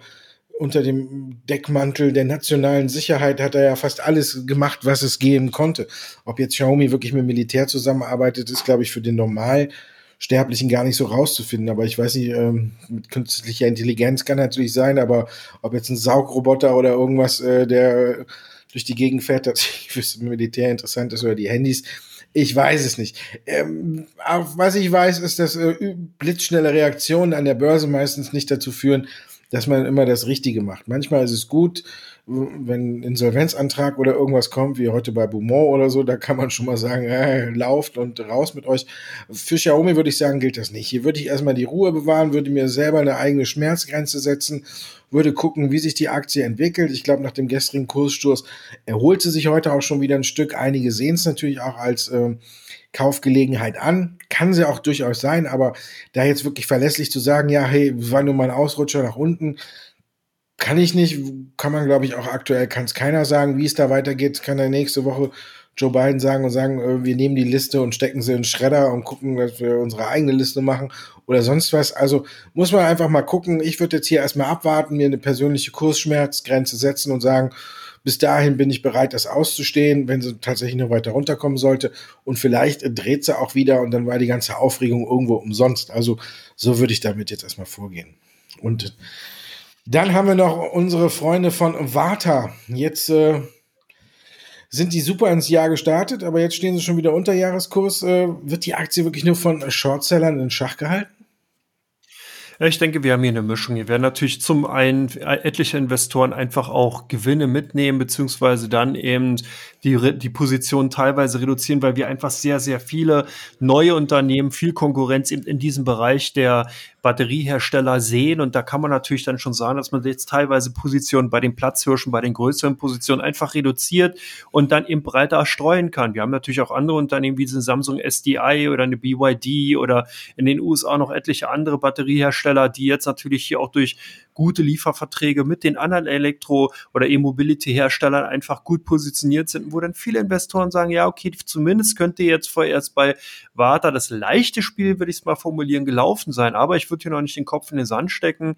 unter dem Deckmantel der nationalen Sicherheit hat er ja fast alles gemacht, was es geben konnte. Ob jetzt Xiaomi wirklich mit Militär zusammenarbeitet, ist, glaube ich, für den Normalsterblichen gar nicht so rauszufinden. Aber ich weiß nicht, ähm, mit künstlicher Intelligenz kann natürlich sein, aber ob jetzt ein Saugroboter oder irgendwas, äh, der durch die Gegend fährt, tatsächlich fürs Militär interessant ist oder die Handys, ich weiß es nicht. Ähm, was ich weiß, ist, dass äh, blitzschnelle Reaktionen an der Börse meistens nicht dazu führen, dass man immer das Richtige macht. Manchmal ist es gut, wenn ein Insolvenzantrag oder irgendwas kommt, wie heute bei Beaumont oder so, da kann man schon mal sagen, äh, lauft und raus mit euch. Für Xiaomi würde ich sagen, gilt das nicht. Hier würde ich erstmal die Ruhe bewahren, würde mir selber eine eigene Schmerzgrenze setzen, würde gucken, wie sich die Aktie entwickelt. Ich glaube, nach dem gestrigen Kurssturz erholt sie sich heute auch schon wieder ein Stück. Einige sehen es natürlich auch als äh, Kaufgelegenheit an. Kann sie auch durchaus sein, aber da jetzt wirklich verlässlich zu sagen, ja, hey, war nur mal ein Ausrutscher nach unten, kann ich nicht, kann man glaube ich auch aktuell, kann es keiner sagen, wie es da weitergeht, kann er nächste Woche Joe Biden sagen und sagen, äh, wir nehmen die Liste und stecken sie in den Schredder und gucken, dass wir unsere eigene Liste machen oder sonst was. Also muss man einfach mal gucken. Ich würde jetzt hier erstmal abwarten, mir eine persönliche Kursschmerzgrenze setzen und sagen, bis dahin bin ich bereit, das auszustehen, wenn sie tatsächlich noch weiter runterkommen sollte. Und vielleicht dreht sie auch wieder und dann war die ganze Aufregung irgendwo umsonst. Also so würde ich damit jetzt erstmal vorgehen. Und dann haben wir noch unsere Freunde von Vata. Jetzt äh, sind die super ins Jahr gestartet, aber jetzt stehen sie schon wieder unter Jahreskurs. Äh, wird die Aktie wirklich nur von Shortsellern in Schach gehalten? Ich denke, wir haben hier eine Mischung. Hier werden natürlich zum einen etliche Investoren einfach auch Gewinne mitnehmen, beziehungsweise dann eben die, die Position teilweise reduzieren, weil wir einfach sehr, sehr viele neue Unternehmen, viel Konkurrenz in, in diesem Bereich der Batteriehersteller sehen. Und da kann man natürlich dann schon sagen, dass man jetzt teilweise Positionen bei den Platzhirschen, bei den größeren Positionen einfach reduziert und dann eben breiter streuen kann. Wir haben natürlich auch andere Unternehmen wie Samsung SDI oder eine BYD oder in den USA noch etliche andere Batteriehersteller, die jetzt natürlich hier auch durch gute Lieferverträge mit den anderen Elektro- oder E-Mobility-Herstellern einfach gut positioniert sind, wo dann viele Investoren sagen, ja, okay, zumindest könnte jetzt vorerst bei Warta das leichte Spiel, würde ich es mal formulieren, gelaufen sein. Aber ich würde hier noch nicht den Kopf in den Sand stecken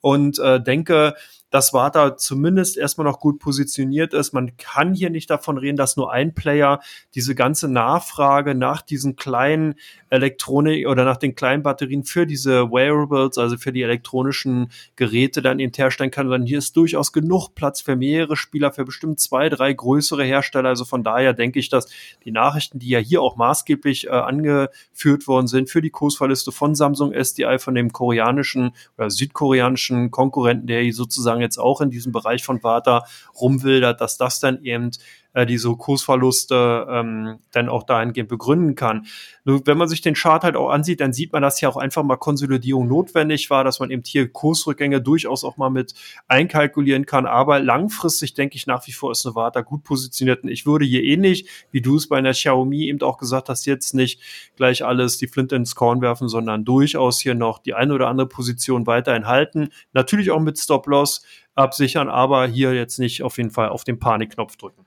und äh, denke, dass Warta zumindest erstmal noch gut positioniert ist. Man kann hier nicht davon reden, dass nur ein Player diese ganze Nachfrage nach diesen kleinen Elektronik oder nach den kleinen Batterien für diese Wearables, also für die elektronischen Geräte dann eben herstellen kann, sondern hier ist durchaus genug Platz für mehrere Spieler, für bestimmt zwei, drei größere Hersteller. Also von daher denke ich, dass die Nachrichten, die ja hier auch maßgeblich äh, angeführt worden sind, für die Kursverliste von Samsung SDI, von dem koreanischen oder südkoreanischen Konkurrenten, der sozusagen jetzt auch in diesem Bereich von Vata rumwildert, dass das dann eben äh, diese Kursverluste ähm, dann auch dahingehend begründen kann. Nur wenn man sich den Chart halt auch ansieht, dann sieht man, dass hier auch einfach mal Konsolidierung notwendig war, dass man eben hier Kursrückgänge durchaus auch mal mit einkalkulieren kann. Aber langfristig denke ich nach wie vor ist Nevada gut positioniert. Und ich würde hier ähnlich, wie du es bei einer Xiaomi eben auch gesagt hast, jetzt nicht gleich alles die Flinte ins Korn werfen, sondern durchaus hier noch die eine oder andere Position weiterhin halten. Natürlich auch mit Stop-Loss absichern, aber hier jetzt nicht auf jeden Fall auf den Panikknopf drücken.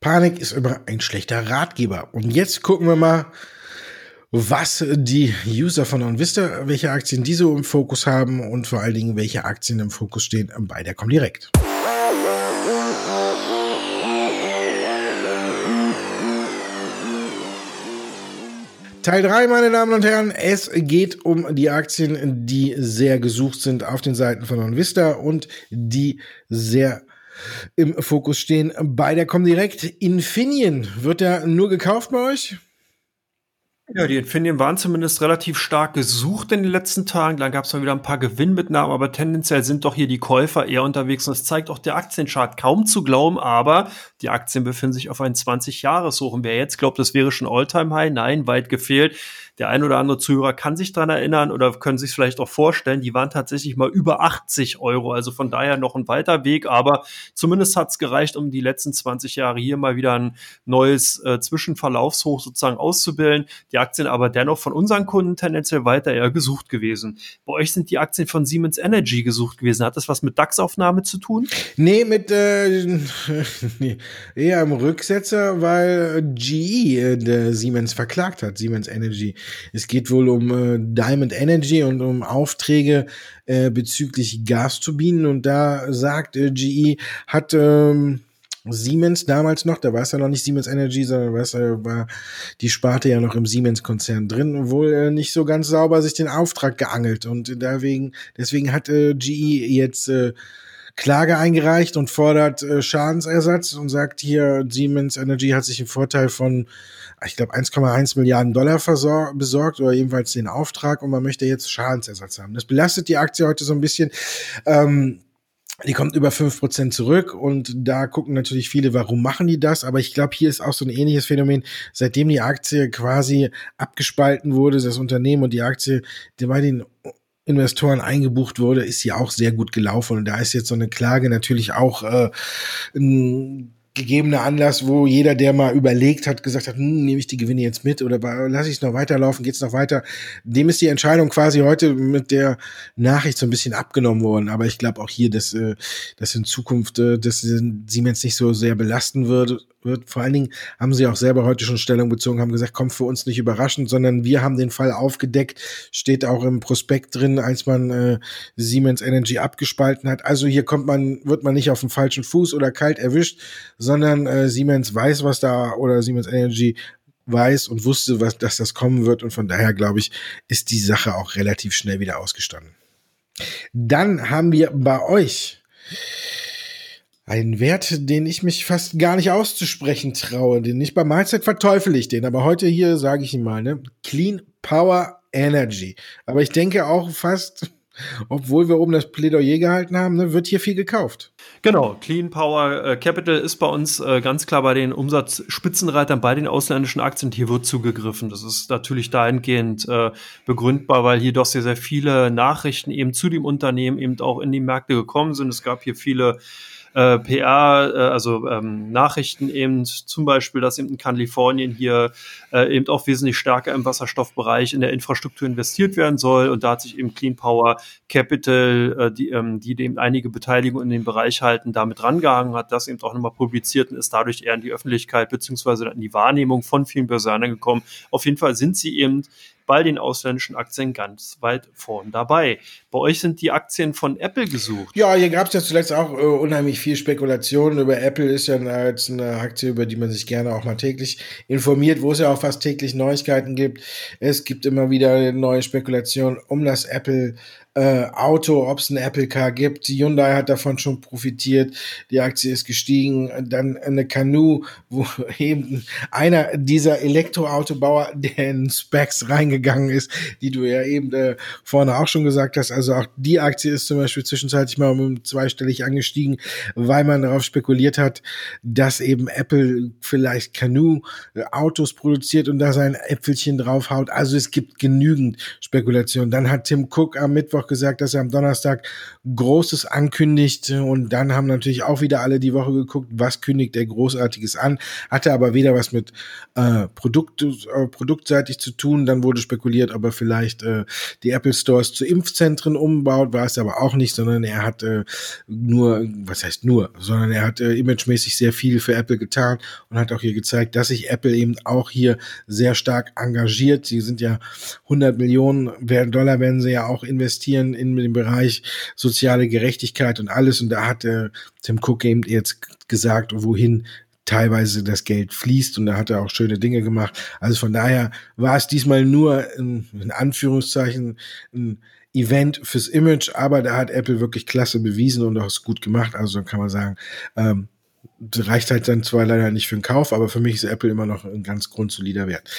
Panik ist immer ein schlechter Ratgeber. Und jetzt gucken wir mal, was die User von OnVista, welche Aktien diese im Fokus haben und vor allen Dingen, welche Aktien im Fokus stehen bei der Comdirect. Teil 3, meine Damen und Herren. Es geht um die Aktien, die sehr gesucht sind auf den Seiten von OnVista und die sehr im Fokus stehen. Bei der Comdirect Infineon. Wird der nur gekauft bei euch? Ja, die Infineon waren zumindest relativ stark gesucht in den letzten Tagen. Dann gab es mal wieder ein paar Gewinnmitnahmen, aber tendenziell sind doch hier die Käufer eher unterwegs. Und das zeigt auch der Aktienchart kaum zu glauben, aber die Aktien befinden sich auf einen 20-Jahres-Hoch. Und wer jetzt glaubt, das wäre schon All-Time-High, nein, weit gefehlt der ein oder andere Zuhörer kann sich dran erinnern oder können sich vielleicht auch vorstellen, die waren tatsächlich mal über 80 Euro. Also von daher noch ein weiter Weg, aber zumindest hat es gereicht, um die letzten 20 Jahre hier mal wieder ein neues äh, Zwischenverlaufshoch sozusagen auszubilden. Die Aktien aber dennoch von unseren Kunden tendenziell weiter eher gesucht gewesen. Bei euch sind die Aktien von Siemens Energy gesucht gewesen. Hat das was mit DAX-Aufnahme zu tun? Nee, mit äh, eher im Rücksetzer, weil GE äh, Siemens verklagt hat, Siemens Energy. Es geht wohl um äh, Diamond Energy und um Aufträge äh, bezüglich Gasturbinen. Und da sagt äh, GE, hat ähm, Siemens damals noch, da war es ja noch nicht Siemens Energy, sondern war, äh, war die Sparte ja noch im Siemens-Konzern drin, wohl äh, nicht so ganz sauber sich den Auftrag geangelt. Und deswegen, deswegen hat äh, GE jetzt äh, Klage eingereicht und fordert äh, Schadensersatz und sagt hier, Siemens Energy hat sich einen Vorteil von ich glaube, 1,1 Milliarden Dollar besorgt oder jedenfalls den Auftrag und man möchte jetzt Schadensersatz haben. Das belastet die Aktie heute so ein bisschen. Ähm, die kommt über fünf Prozent zurück und da gucken natürlich viele, warum machen die das? Aber ich glaube, hier ist auch so ein ähnliches Phänomen. Seitdem die Aktie quasi abgespalten wurde, das Unternehmen und die Aktie die bei den Investoren eingebucht wurde, ist sie auch sehr gut gelaufen. Und da ist jetzt so eine Klage natürlich auch äh, gegebener Anlass, wo jeder, der mal überlegt hat, gesagt hat, hm, nehme ich die Gewinne jetzt mit oder lasse ich es noch weiterlaufen, geht es noch weiter, dem ist die Entscheidung quasi heute mit der Nachricht so ein bisschen abgenommen worden. Aber ich glaube auch hier, dass, äh, dass in Zukunft äh, dass Siemens nicht so sehr belasten wird, wird. Vor allen Dingen haben sie auch selber heute schon Stellung bezogen, haben gesagt, kommt für uns nicht überraschend, sondern wir haben den Fall aufgedeckt, steht auch im Prospekt drin, als man äh, Siemens Energy abgespalten hat. Also hier kommt man, wird man nicht auf dem falschen Fuß oder kalt erwischt, sondern äh, Siemens weiß, was da oder Siemens Energy weiß und wusste, was, dass das kommen wird und von daher glaube ich, ist die Sache auch relativ schnell wieder ausgestanden. Dann haben wir bei euch ein Wert, den ich mich fast gar nicht auszusprechen traue. Den nicht bei Mahlzeit verteufel ich den, aber heute hier sage ich ihn mal, ne? Clean Power Energy. Aber ich denke auch fast, obwohl wir oben das Plädoyer gehalten haben, ne, wird hier viel gekauft. Genau, Clean Power äh, Capital ist bei uns äh, ganz klar bei den Umsatzspitzenreitern, bei den ausländischen Aktien. Hier wird zugegriffen. Das ist natürlich dahingehend äh, begründbar, weil hier doch sehr, sehr viele Nachrichten eben zu dem Unternehmen eben auch in die Märkte gekommen sind. Es gab hier viele äh, PR, äh, also ähm, Nachrichten eben, zum Beispiel, dass eben in Kalifornien hier äh, eben auch wesentlich stärker im Wasserstoffbereich in der Infrastruktur investiert werden soll. Und da hat sich eben Clean Power Capital, äh, die, ähm, die eben einige Beteiligung in dem Bereich halten, damit rangehangen hat, das eben auch nochmal publiziert und ist dadurch eher in die Öffentlichkeit beziehungsweise in die Wahrnehmung von vielen Börsianern gekommen. Auf jeden Fall sind sie eben bei den ausländischen Aktien ganz weit vorn dabei. Bei euch sind die Aktien von Apple gesucht. Ja, hier gab es ja zuletzt auch äh, unheimlich viel Spekulationen über Apple. Ist ja jetzt eine Aktie, über die man sich gerne auch mal täglich informiert, wo es ja auch fast täglich Neuigkeiten gibt. Es gibt immer wieder neue Spekulationen um das Apple äh, Auto, ob es ein Apple Car gibt. Hyundai hat davon schon profitiert. Die Aktie ist gestiegen. Dann eine Canoe, wo eben einer dieser Elektroautobauer, der in Specs reingegangen ist, die du ja eben äh, vorne auch schon gesagt hast. Also auch die Aktie ist zum Beispiel zwischenzeitlich mal um zweistellig angestiegen, weil man darauf spekuliert hat, dass eben Apple vielleicht Canoe Autos produziert und da sein Äpfelchen draufhaut. Also es gibt genügend Spekulation. Dann hat Tim Cook am Mittwoch gesagt, dass er am Donnerstag Großes ankündigt. Und dann haben natürlich auch wieder alle die Woche geguckt, was kündigt er Großartiges an. Hatte aber weder was mit äh, Produkt, äh, produktseitig zu tun. Dann wurde spekuliert, ob er vielleicht äh, die Apple Stores zu Impfzentren umbaut. War es aber auch nicht, sondern er hat äh, nur, was heißt nur, sondern er hat äh, imagemäßig sehr viel für Apple getan und hat auch hier gezeigt, dass sich Apple eben auch hier sehr stark engagiert. Sie sind ja 100 Millionen Dollar werden sie ja auch investieren investieren in dem Bereich soziale Gerechtigkeit und alles. Und da hat äh, Tim Cook eben jetzt gesagt, wohin teilweise das Geld fließt und da hat er auch schöne Dinge gemacht. Also von daher war es diesmal nur in, in Anführungszeichen ein Event fürs Image, aber da hat Apple wirklich klasse bewiesen und auch es gut gemacht. Also kann man sagen, ähm, reicht halt dann zwar leider nicht für den Kauf, aber für mich ist Apple immer noch ein ganz grundsolider Wert.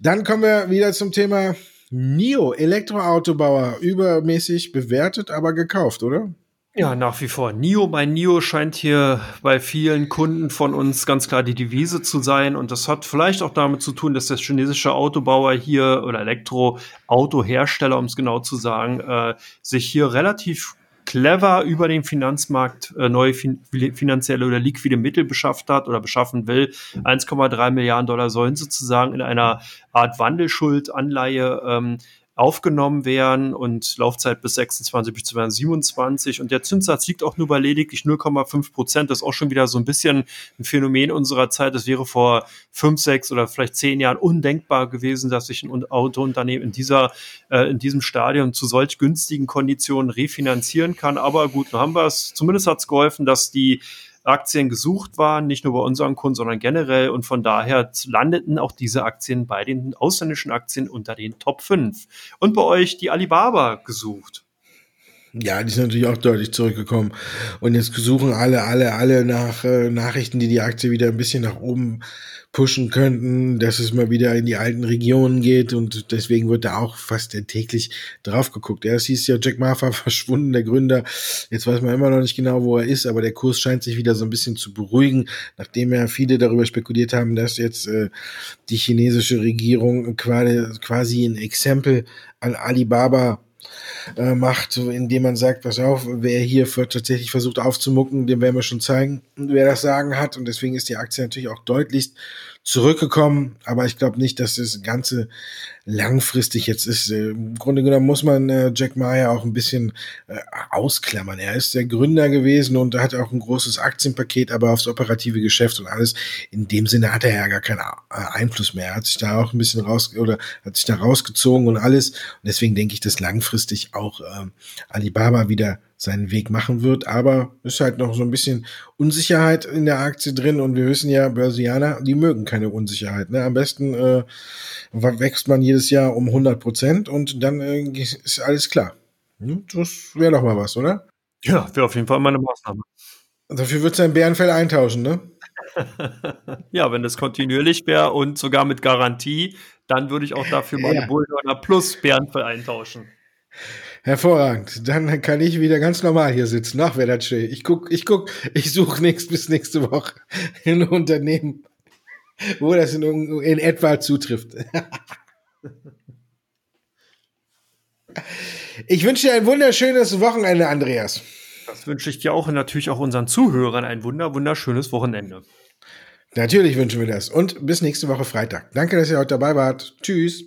Dann kommen wir wieder zum Thema NIO, Elektroautobauer, übermäßig bewertet, aber gekauft, oder? Ja, nach wie vor. NIO, mein NIO scheint hier bei vielen Kunden von uns ganz klar die Devise zu sein. Und das hat vielleicht auch damit zu tun, dass der chinesische Autobauer hier oder Elektroautohersteller, um es genau zu sagen, äh, sich hier relativ clever über den Finanzmarkt äh, neue fin finanzielle oder liquide Mittel beschafft hat oder beschaffen will. 1,3 Milliarden Dollar sollen sozusagen in einer Art Wandelschuldanleihe ähm, aufgenommen werden und Laufzeit bis 26 bis 2027 und der Zinssatz liegt auch nur bei lediglich 0,5 Prozent. Das ist auch schon wieder so ein bisschen ein Phänomen unserer Zeit. Das wäre vor fünf, sechs oder vielleicht zehn Jahren undenkbar gewesen, dass sich ein Autounternehmen in dieser, äh, in diesem Stadium zu solch günstigen Konditionen refinanzieren kann. Aber gut, dann haben wir es. Zumindest hat es geholfen, dass die Aktien gesucht waren, nicht nur bei unseren Kunden, sondern generell. Und von daher landeten auch diese Aktien bei den ausländischen Aktien unter den Top 5. Und bei euch die Alibaba gesucht. Ja, die sind natürlich auch deutlich zurückgekommen. Und jetzt suchen alle, alle, alle nach äh, Nachrichten, die die Aktie wieder ein bisschen nach oben pushen könnten, dass es mal wieder in die alten Regionen geht und deswegen wird da auch fast täglich drauf geguckt. Erst hieß ja Jack Ma verschwunden, der Gründer. Jetzt weiß man immer noch nicht genau, wo er ist, aber der Kurs scheint sich wieder so ein bisschen zu beruhigen, nachdem ja viele darüber spekuliert haben, dass jetzt äh, die chinesische Regierung quasi, quasi ein Exempel an Alibaba äh, macht, indem man sagt, pass auf, wer hier für, tatsächlich versucht aufzumucken, dem werden wir schon zeigen, wer das Sagen hat. Und deswegen ist die Aktie natürlich auch deutlich zurückgekommen. Aber ich glaube nicht, dass das Ganze langfristig jetzt ist. Äh, Im Grunde genommen muss man äh, Jack Ma auch ein bisschen äh, ausklammern. Er ist der Gründer gewesen und hat auch ein großes Aktienpaket, aber aufs operative Geschäft und alles. In dem Sinne hat er ja gar keinen Einfluss mehr. Er hat sich da auch ein bisschen raus oder hat sich da rausgezogen und alles. Und deswegen denke ich, dass langfristig auch ähm, Alibaba wieder seinen Weg machen wird. Aber ist halt noch so ein bisschen Unsicherheit in der Aktie drin und wir wissen ja, Börsianer, die mögen keine Unsicherheit. Ne? Am besten äh, wächst man jedes Jahr um 100 Prozent und dann äh, ist alles klar. Hm, das wäre doch mal was, oder? Ja, wäre auf jeden Fall mal eine Maßnahme. Dafür wird sein Bärenfell eintauschen, ne? ja, wenn das kontinuierlich wäre und sogar mit Garantie, dann würde ich auch dafür meine ja. Bullhörner plus Bärenfell eintauschen. Hervorragend. Dann kann ich wieder ganz normal hier sitzen. Ach, wäre das schön. Ich guck, ich guck, ich suche nichts bis nächste Woche in ein Unternehmen, wo das in, in etwa zutrifft. ich wünsche dir ein wunderschönes Wochenende, Andreas. Das wünsche ich dir auch und natürlich auch unseren Zuhörern ein wunder, wunderschönes Wochenende. Natürlich wünschen wir das. Und bis nächste Woche Freitag. Danke, dass ihr heute dabei wart. Tschüss.